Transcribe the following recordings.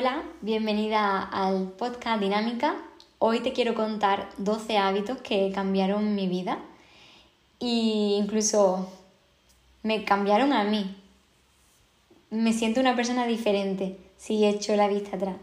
Hola, bienvenida al podcast Dinámica. Hoy te quiero contar 12 hábitos que cambiaron mi vida e incluso me cambiaron a mí. Me siento una persona diferente si echo la vista atrás.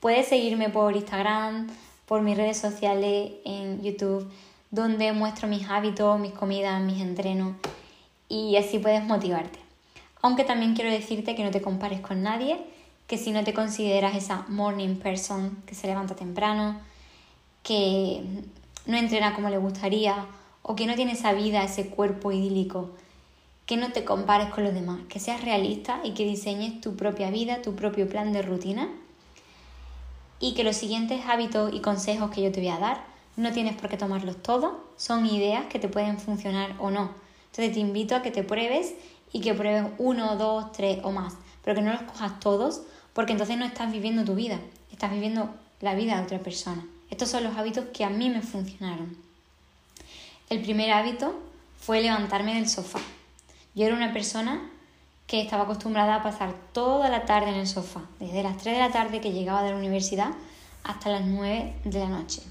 Puedes seguirme por Instagram, por mis redes sociales, en YouTube, donde muestro mis hábitos, mis comidas, mis entrenos y así puedes motivarte. Aunque también quiero decirte que no te compares con nadie que si no te consideras esa morning person que se levanta temprano, que no entrena como le gustaría o que no tiene esa vida, ese cuerpo idílico, que no te compares con los demás, que seas realista y que diseñes tu propia vida, tu propio plan de rutina y que los siguientes hábitos y consejos que yo te voy a dar no tienes por qué tomarlos todos, son ideas que te pueden funcionar o no. Entonces te invito a que te pruebes y que pruebes uno, dos, tres o más, pero que no los cojas todos porque entonces no estás viviendo tu vida, estás viviendo la vida de otra persona. Estos son los hábitos que a mí me funcionaron. El primer hábito fue levantarme del sofá. Yo era una persona que estaba acostumbrada a pasar toda la tarde en el sofá, desde las 3 de la tarde que llegaba de la universidad hasta las 9 de la noche,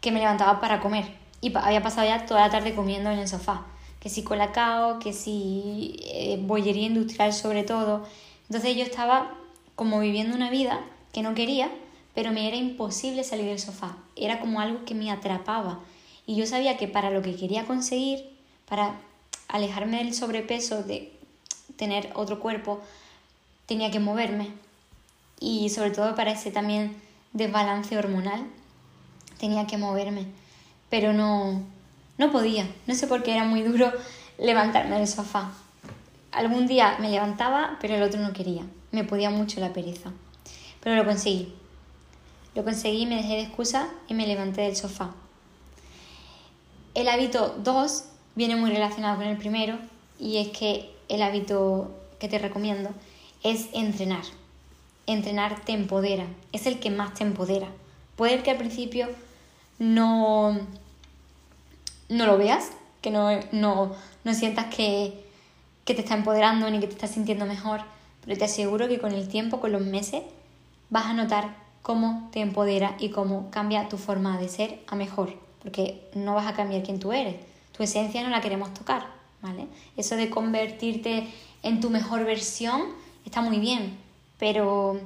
que me levantaba para comer y había pasado ya toda la tarde comiendo en el sofá, que si colacao, que si eh, bollería industrial sobre todo. Entonces yo estaba como viviendo una vida que no quería, pero me era imposible salir del sofá. Era como algo que me atrapaba. Y yo sabía que para lo que quería conseguir, para alejarme del sobrepeso, de tener otro cuerpo, tenía que moverme. Y sobre todo para ese también desbalance hormonal, tenía que moverme. Pero no, no podía. No sé por qué era muy duro levantarme del sofá. Algún día me levantaba, pero el otro no quería me podía mucho la pereza. Pero lo conseguí. Lo conseguí, me dejé de excusa y me levanté del sofá. El hábito 2 viene muy relacionado con el primero y es que el hábito que te recomiendo es entrenar. Entrenar te empodera, es el que más te empodera. Puede que al principio no, no lo veas, que no, no, no sientas que, que te está empoderando ni que te estás sintiendo mejor, pero te aseguro que con el tiempo, con los meses, vas a notar cómo te empodera y cómo cambia tu forma de ser a mejor, porque no vas a cambiar quién tú eres, tu esencia no la queremos tocar, ¿vale? Eso de convertirte en tu mejor versión está muy bien, pero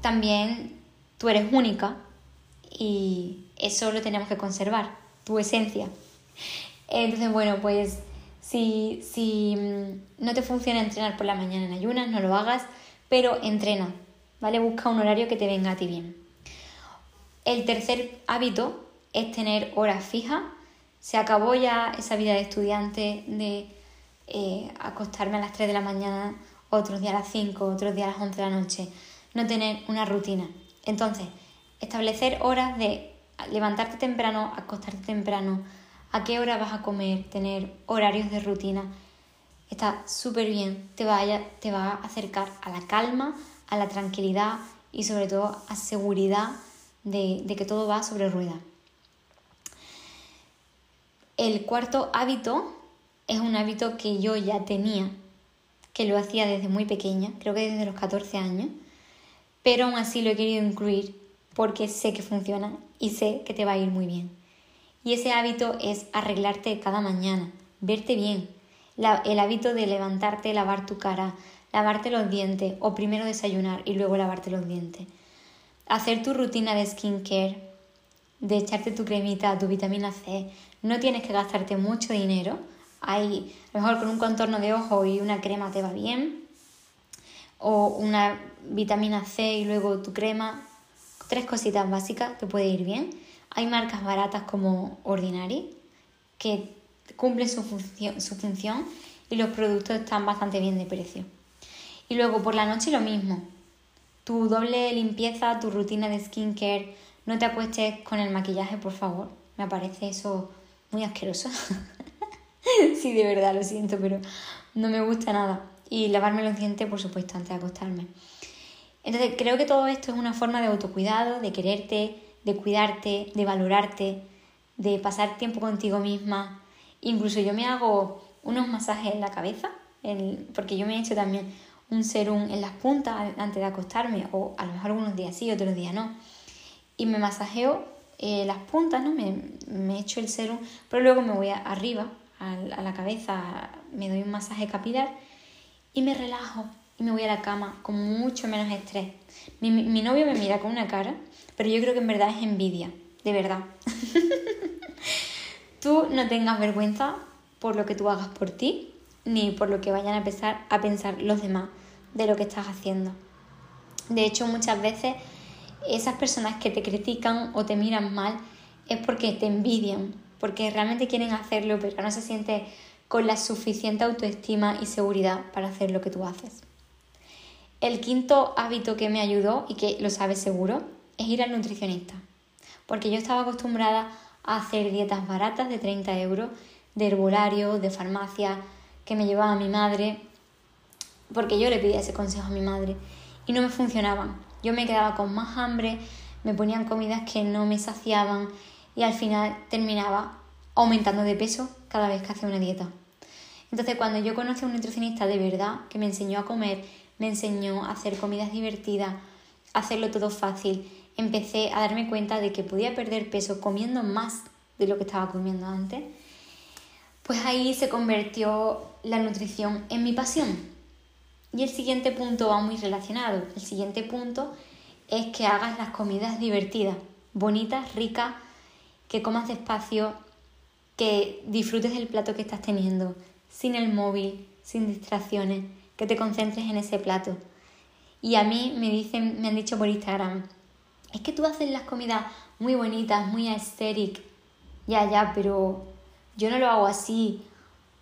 también tú eres única y eso lo tenemos que conservar, tu esencia. Entonces, bueno, pues si, si mm, no te funciona entrenar por la mañana en ayunas, no lo hagas, pero entrena, ¿vale? Busca un horario que te venga a ti bien. El tercer hábito es tener horas fijas. Se acabó ya esa vida de estudiante de eh, acostarme a las 3 de la mañana, otros días a las 5, otros días a las 11 de la noche. No tener una rutina. Entonces, establecer horas de levantarte temprano, acostarte temprano, a qué hora vas a comer, tener horarios de rutina. Está súper bien, te va, a, te va a acercar a la calma, a la tranquilidad y sobre todo a seguridad de, de que todo va sobre ruedas. El cuarto hábito es un hábito que yo ya tenía, que lo hacía desde muy pequeña, creo que desde los 14 años, pero aún así lo he querido incluir porque sé que funciona y sé que te va a ir muy bien. Y ese hábito es arreglarte cada mañana, verte bien. el hábito de levantarte, lavar tu cara, lavarte los dientes o primero desayunar y luego lavarte los dientes. Hacer tu rutina de skincare, de echarte tu cremita, tu vitamina C. No tienes que gastarte mucho dinero. Hay, a lo mejor con un contorno de ojo y una crema te va bien. O una vitamina C y luego tu crema. Tres cositas básicas te puede ir bien. Hay marcas baratas como Ordinary que cumplen su, su función y los productos están bastante bien de precio. Y luego por la noche lo mismo. Tu doble limpieza, tu rutina de skincare, no te acuestes con el maquillaje, por favor. Me parece eso muy asqueroso. sí, de verdad, lo siento, pero no me gusta nada. Y lavarme los dientes, por supuesto, antes de acostarme. Entonces, creo que todo esto es una forma de autocuidado, de quererte, de cuidarte, de valorarte, de pasar tiempo contigo misma. Incluso yo me hago unos masajes en la cabeza, porque yo me he hecho también un serum en las puntas antes de acostarme, o a lo mejor algunos días sí, otros días no. Y me masajeo eh, las puntas, ¿no? Me, me echo el serum, pero luego me voy arriba, a, la cabeza, me doy un masaje capilar y me relajo y me voy a la cama con mucho menos estrés. Mi, mi novio me mira con una cara, pero yo creo que en verdad es envidia, de verdad. tú no tengas vergüenza por lo que tú hagas por ti, ni por lo que vayan a pensar, a pensar los demás de lo que estás haciendo. De hecho, muchas veces esas personas que te critican o te miran mal es porque te envidian, porque realmente quieren hacerlo, pero no se siente con la suficiente autoestima y seguridad para hacer lo que tú haces. El quinto hábito que me ayudó y que lo sabes seguro es ir al nutricionista, porque yo estaba acostumbrada a hacer dietas baratas de 30 euros, de herbolario, de farmacia, que me llevaba mi madre, porque yo le pedía ese consejo a mi madre y no me funcionaban. Yo me quedaba con más hambre, me ponían comidas que no me saciaban y al final terminaba aumentando de peso cada vez que hacía una dieta. Entonces cuando yo conocí a un nutricionista de verdad que me enseñó a comer, me enseñó a hacer comidas divertidas, hacerlo todo fácil, empecé a darme cuenta de que podía perder peso comiendo más de lo que estaba comiendo antes, pues ahí se convirtió la nutrición en mi pasión. Y el siguiente punto va muy relacionado. El siguiente punto es que hagas las comidas divertidas, bonitas, ricas, que comas despacio, que disfrutes del plato que estás teniendo, sin el móvil, sin distracciones, que te concentres en ese plato. Y a mí me dicen, me han dicho por Instagram, es que tú haces las comidas muy bonitas, muy aesthetic. Ya, ya, pero yo no lo hago así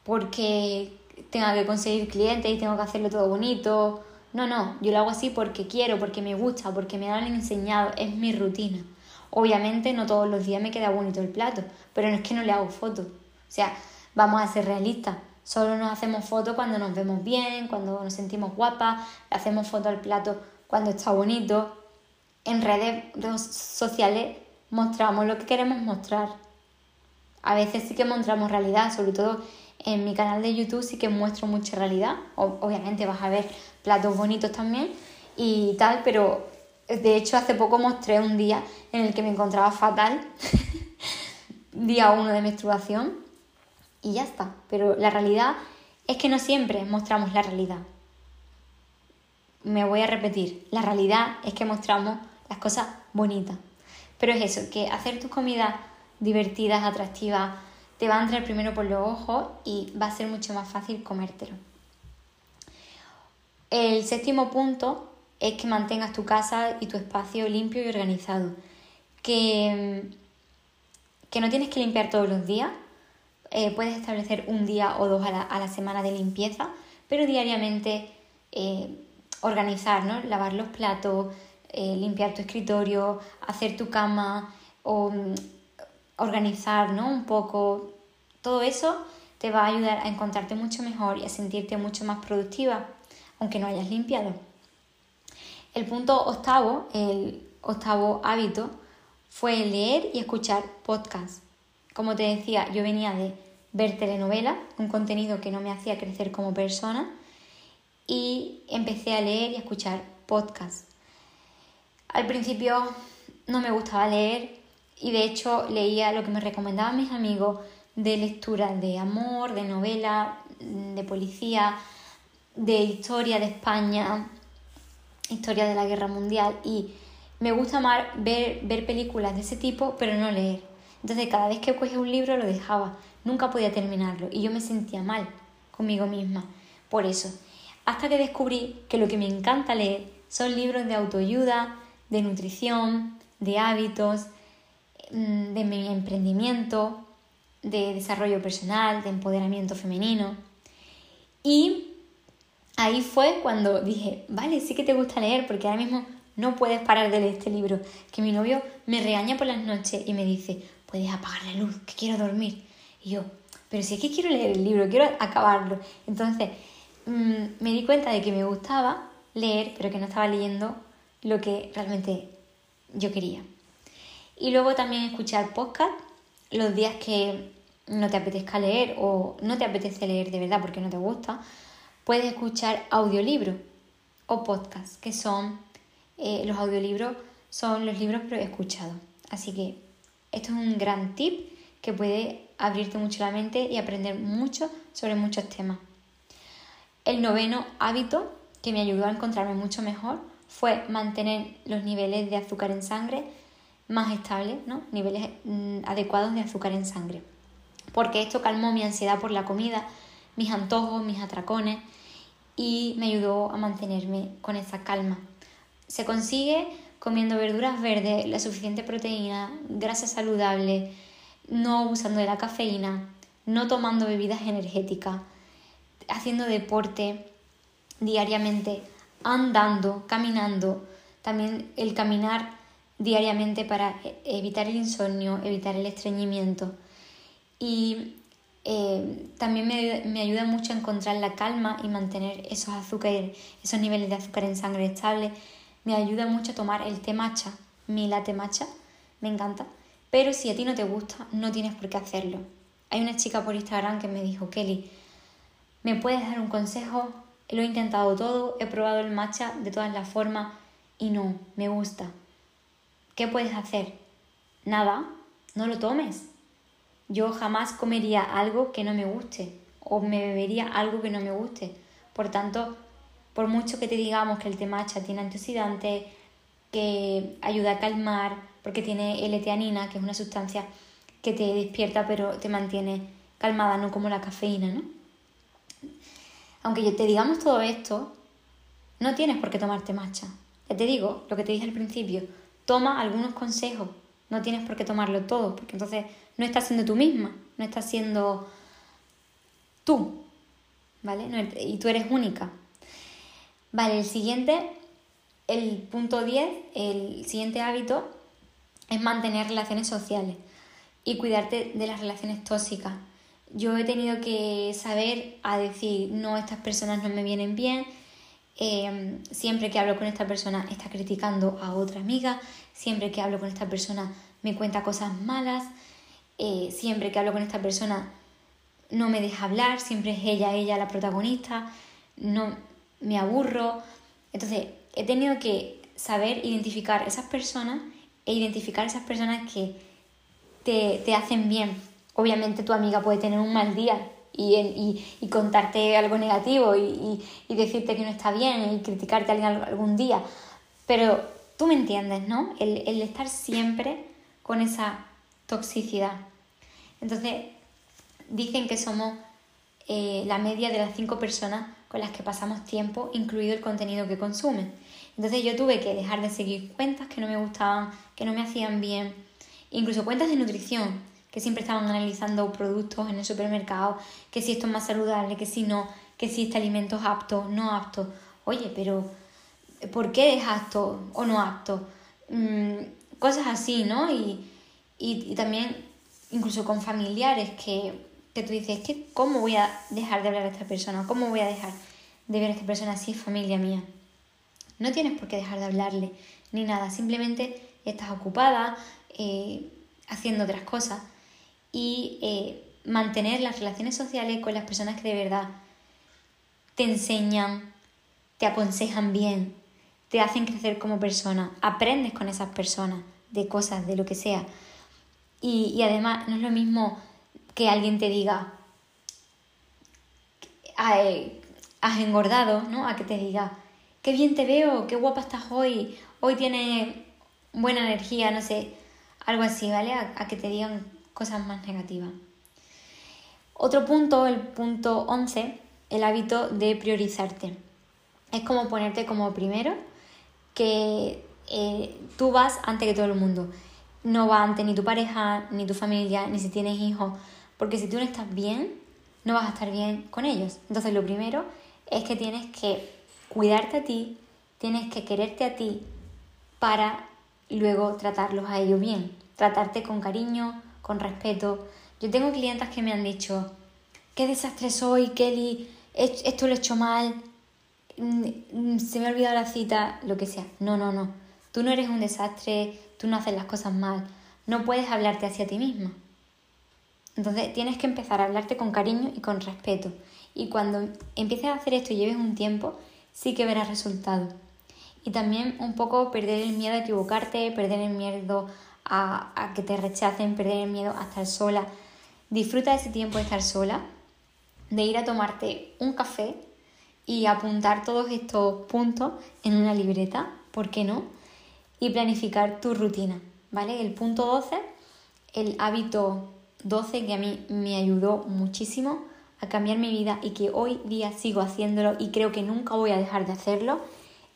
porque tenga que conseguir clientes y tengo que hacerlo todo bonito. No, no, yo lo hago así porque quiero, porque me gusta, porque me han enseñado, es mi rutina. Obviamente no todos los días me queda bonito el plato, pero no es que no le hago fotos. O sea, vamos a ser realistas. Solo nos hacemos fotos cuando nos vemos bien, cuando nos sentimos guapas, hacemos fotos al plato cuando está bonito. En redes sociales mostramos lo que queremos mostrar. A veces sí que mostramos realidad, sobre todo en mi canal de YouTube sí que muestro mucha realidad. obviamente vas a ver platos bonitos también y tal, pero de hecho hace poco mostré un día en el que me encontraba fatal, día uno de menstruación, y ya está. Pero la realidad es que no siempre mostramos la realidad. Me voy a repetir, la realidad es que mostramos las cosas bonitas. Pero es eso, que hacer tus comidas divertidas, atractivas, te va a entrar primero por los ojos y va a ser mucho más fácil comértelo. El séptimo punto es que mantengas tu casa y tu espacio limpio y organizado. Que, que no tienes que limpiar todos los días. Eh, puedes establecer un día o dos a la, semana de limpieza, pero diariamente eh, organizar, ¿no? Lavar los platos, eh, limpiar tu escritorio, hacer tu cama o mm, organizar, ¿no? Un poco todo eso te va a ayudar a encontrarte mucho mejor y a sentirte mucho más productiva, aunque no hayas limpiado. El punto octavo, el octavo hábito, fue leer y escuchar podcasts. Como te decía, yo venía de ver telenovelas, un contenido que no me hacía crecer como persona, y empecé a leer y a escuchar podcasts. Al principio no me gustaba leer y de hecho leía lo que me recomendaban mis amigos, de lectura de amor, de novela, de policía, de historia de España, historia de la guerra mundial y me gusta más ver, ver películas de ese tipo pero no leer. Entonces cada vez que cogía un libro lo dejaba, nunca podía terminarlo y yo me sentía mal conmigo misma por eso. Hasta que descubrí que lo que me encanta leer son libros de autoayuda, de nutrición, de hábitos, mm, de mi emprendimiento, de desarrollo personal, de empoderamiento femenino. Y ahí fue cuando dije, vale, sí que te gusta leer, porque ahora mismo no puedes parar de leer este libro. Que mi novio me regaña por las noches y me dice, puedes apagar la luz, que quiero dormir. Y yo, pero si es que quiero leer el libro, quiero acabarlo. Entonces mm, me di cuenta de que me gustaba leer, pero que no estaba leyendo lo que realmente yo quería. Y luego también escuchar podcast los días que no te apetezca leer o no te apetece leer de verdad porque no te gusta, puedes escuchar audiolibros. o podcast, que son eh, los audiolibros, son los libros pero escuchados. Así que esto es un gran tip que puede abrirte mucho la mente y aprender mucho sobre muchos temas. El noveno hábito que me ayudó a encontrarme mucho mejor fue mantener los niveles de azúcar en sangre más estables, ¿no? niveles mm, adecuados de azúcar en sangre. Porque esto calmó mi ansiedad por la comida, mis antojos, mis atracones y me ayudó a mantenerme con esa calma. Se consigue comiendo verduras verdes, la suficiente proteína, grasa saludable, no abusando de la cafeína, no tomando bebidas energéticas, haciendo deporte diariamente, andando, caminando, también el caminar diariamente para e-, evitar el insomnio, evitar el estreñimiento. Y eh, también me, ayuda mucho a encontrar la calma y mantener esos azúcares, esos niveles de azúcar en sangre estables. Me ayuda mucho a tomar el té matcha, mi latte matcha, me encanta. Pero si a ti no te gusta, no tienes por qué hacerlo. Hay una chica por Instagram que me dijo, Kelly, ¿me puedes dar un consejo? Lo he intentado todo, he probado el matcha de todas las formas y no, me gusta. ¿Qué puedes hacer? Nada, no lo tomes. Yo jamás comería algo que no me guste o me bebería algo que no me guste. Por tanto, por mucho que te digamos que el té tiene antioxidantes, que ayuda a calmar, porque tiene L-teanina, que es una sustancia que te despierta pero te mantiene calmada, no como la cafeína, ¿no? Aunque yo te digamos todo esto, no tienes por qué tomarte matcha. Ya te digo, lo que te dije al principio, toma algunos consejos, no tienes por qué tomarlo todo, porque entonces no estás siendo tú misma, no estás siendo tú, ¿vale? y tú eres única. Vale, el siguiente, el punto 10, el siguiente hábito es mantener relaciones sociales y cuidarte de las relaciones tóxicas. Yo he tenido que saber a decir, no, estas personas no me vienen bien, em, siempre que hablo con esta persona está criticando a otra amiga, siempre que hablo con esta persona me cuenta cosas malas, eh, siempre que hablo con esta persona no me deja hablar, siempre es ella, ella la protagonista, no me aburro. Entonces, he tenido que saber identificar esas personas e identificar esas personas que te, hacen bien. Obviamente tu amiga puede tener un mal día y, contarte algo negativo y, decirte que no está bien y criticarte a alguien algún día, pero tú me entiendes, ¿no? El, el estar siempre con esa toxicidad. Entonces, dicen que somos eh, la media de las cinco personas con las que pasamos tiempo, incluido el contenido que consumen. Entonces yo tuve que dejar de seguir cuentas que no me gustaban, que no me hacían bien, incluso cuentas de nutrición, que siempre estaban analizando productos en el supermercado, que si esto es más saludable, que si no, que si este alimento es apto, no apto. Oye, pero ¿por qué es apto o no apto? Mm, cosas así, ¿no? Y, y, también incluso con familiares que, que tú dices, que ¿cómo voy a dejar de hablar a esta persona? ¿Cómo voy a dejar de ver a esta persona si es familia mía? No tienes por qué dejar de hablarle ni nada, simplemente estás ocupada eh, haciendo otras cosas y eh, mantener las relaciones sociales con las personas que de verdad te enseñan, te aconsejan bien, te hacen crecer como persona, aprendes con esas personas de cosas, de lo que sea. Y, además no es lo mismo que alguien te diga, has engordado, ¿no? A que te diga, qué bien te veo, qué guapa estás hoy, hoy tienes buena energía, no sé, algo así, ¿vale? A, que te digan cosas más negativas. Otro punto, el punto 11, el hábito de priorizarte. Es como ponerte como primero, que eh, tú vas antes que todo el mundo. No va antes ni tu pareja, ni tu familia, ni si tienes hijos. Porque si tú no estás bien, no vas a estar bien con ellos. Entonces lo primero es que tienes que cuidarte a ti, tienes que quererte a ti para luego tratarlos a ellos bien. Tratarte con cariño, con respeto. Yo tengo clientas que me han dicho, qué desastre soy, Kelly, esto lo he hecho mal, mm, mm, se me ha olvidado la cita, lo que sea. No, no, no. Tú no eres un desastre, tú no haces las cosas mal, no puedes hablarte hacia ti misma. Entonces tienes que empezar a hablarte con cariño y con respeto. Y cuando empieces a hacer esto y lleves un tiempo, sí que verás resultados. Y también un poco perder el miedo a equivocarte, perder el miedo a, a que te rechacen, perder el miedo a estar sola. Disfruta ese tiempo de estar sola, de ir a tomarte un café y apuntar todos estos puntos en una libreta, ¿por qué no? Y planificar tu rutina, ¿vale? El punto 12, el hábito 12 que a mí me ayudó muchísimo a cambiar mi vida y que hoy día sigo haciéndolo y creo que nunca voy a dejar de hacerlo,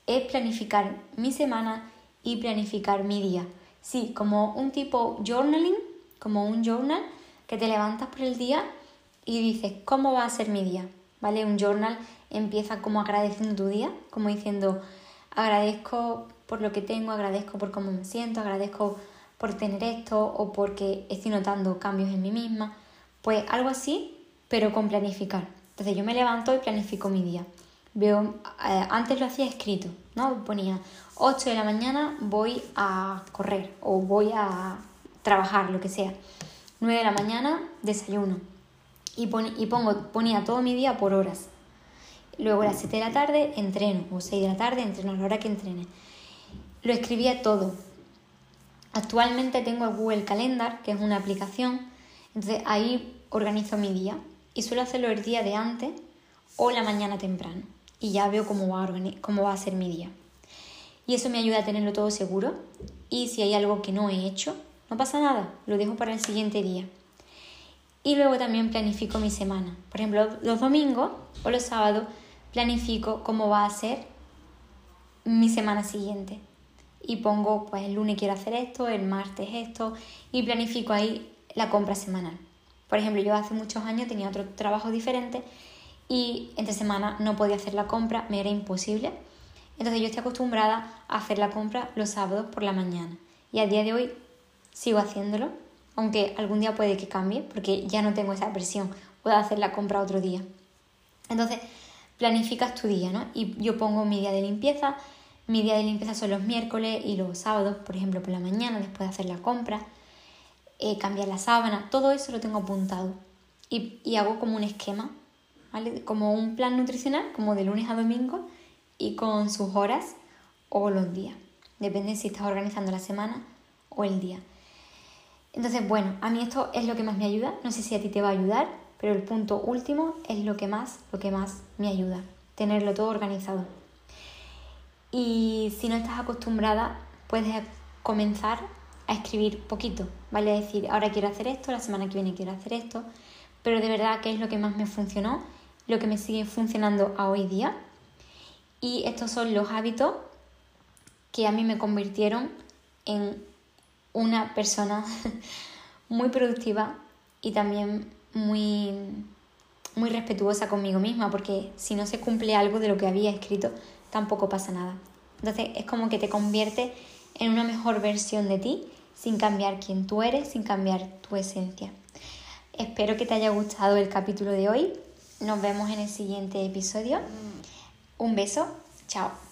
es planificar mi semana y planificar mi día. Sí, como un tipo journaling, como un journal que te levantas por el día y dices, ¿cómo va a ser mi día? ¿Vale? Un journal empieza como agradeciendo tu día, como diciendo, agradezco por lo que tengo, agradezco por cómo me siento, agradezco por tener esto o porque estoy notando cambios en mí misma. Pues algo así, pero con planificar. Entonces yo me levanto y planifico mi día. Veo, eh, antes lo hacía escrito, ¿no? Ponía 8 de la mañana voy a correr o voy a trabajar, lo que sea. 9 de la mañana desayuno. Y, y pongo, ponía todo mi día por horas. Luego a las 7 de la tarde entreno, o 6 de la tarde entreno a la hora que entrene. Lo escribía todo. Actualmente tengo el Google Calendar, que es una aplicación, entonces ahí organizo mi día y suelo hacerlo el día de antes o la mañana temprano y ya veo cómo va, a cómo va a ser mi día. Y eso me ayuda a tenerlo todo seguro y si hay algo que no he hecho, no pasa nada, lo dejo para el siguiente día. Y luego también planifico mi semana. Por ejemplo, los domingos o los sábados planifico cómo va a ser mi semana siguiente. Y pongo, pues el lunes quiero hacer esto, el martes esto, y planifico ahí la compra semanal. Por ejemplo, yo hace muchos años tenía otro trabajo diferente y entre semana no podía hacer la compra, me era imposible. Entonces yo estoy acostumbrada a hacer la compra los sábados por la mañana. Y a día de hoy sigo haciéndolo, aunque algún día puede que cambie, porque ya no tengo esa presión, puedo hacer la compra otro día. Entonces, planificas tu día, ¿no? Y yo pongo mi día de limpieza. Mi día de limpieza son los miércoles y los sábados, por ejemplo, por la mañana, después de hacer la compra, eh, cambiar la sábana, todo eso lo tengo apuntado. Y, y hago como un esquema, ¿vale? Como un plan nutricional, como de lunes a domingo, y con sus horas o los días. Depende si estás organizando la semana o el día. Entonces, bueno, a mí esto es lo que más me ayuda. No sé si a ti te va a ayudar, pero el punto último es lo que más, lo que más me ayuda, tenerlo todo organizado. Y si no estás acostumbrada, puedes comenzar a escribir poquito, ¿vale? A decir, ahora quiero hacer esto, la semana que viene quiero hacer esto, pero de verdad que es lo que más me funcionó, lo que me sigue funcionando a hoy día. Y estos son los hábitos que a mí me convirtieron en una persona muy productiva y también muy, muy respetuosa conmigo misma, porque si no se cumple algo de lo que había escrito, tampoco pasa nada. Entonces es como que te convierte en una mejor versión de ti, sin cambiar quién tú eres, sin cambiar tu esencia. Espero que te haya gustado el capítulo de hoy. Nos vemos en el siguiente episodio. Un beso. Chao.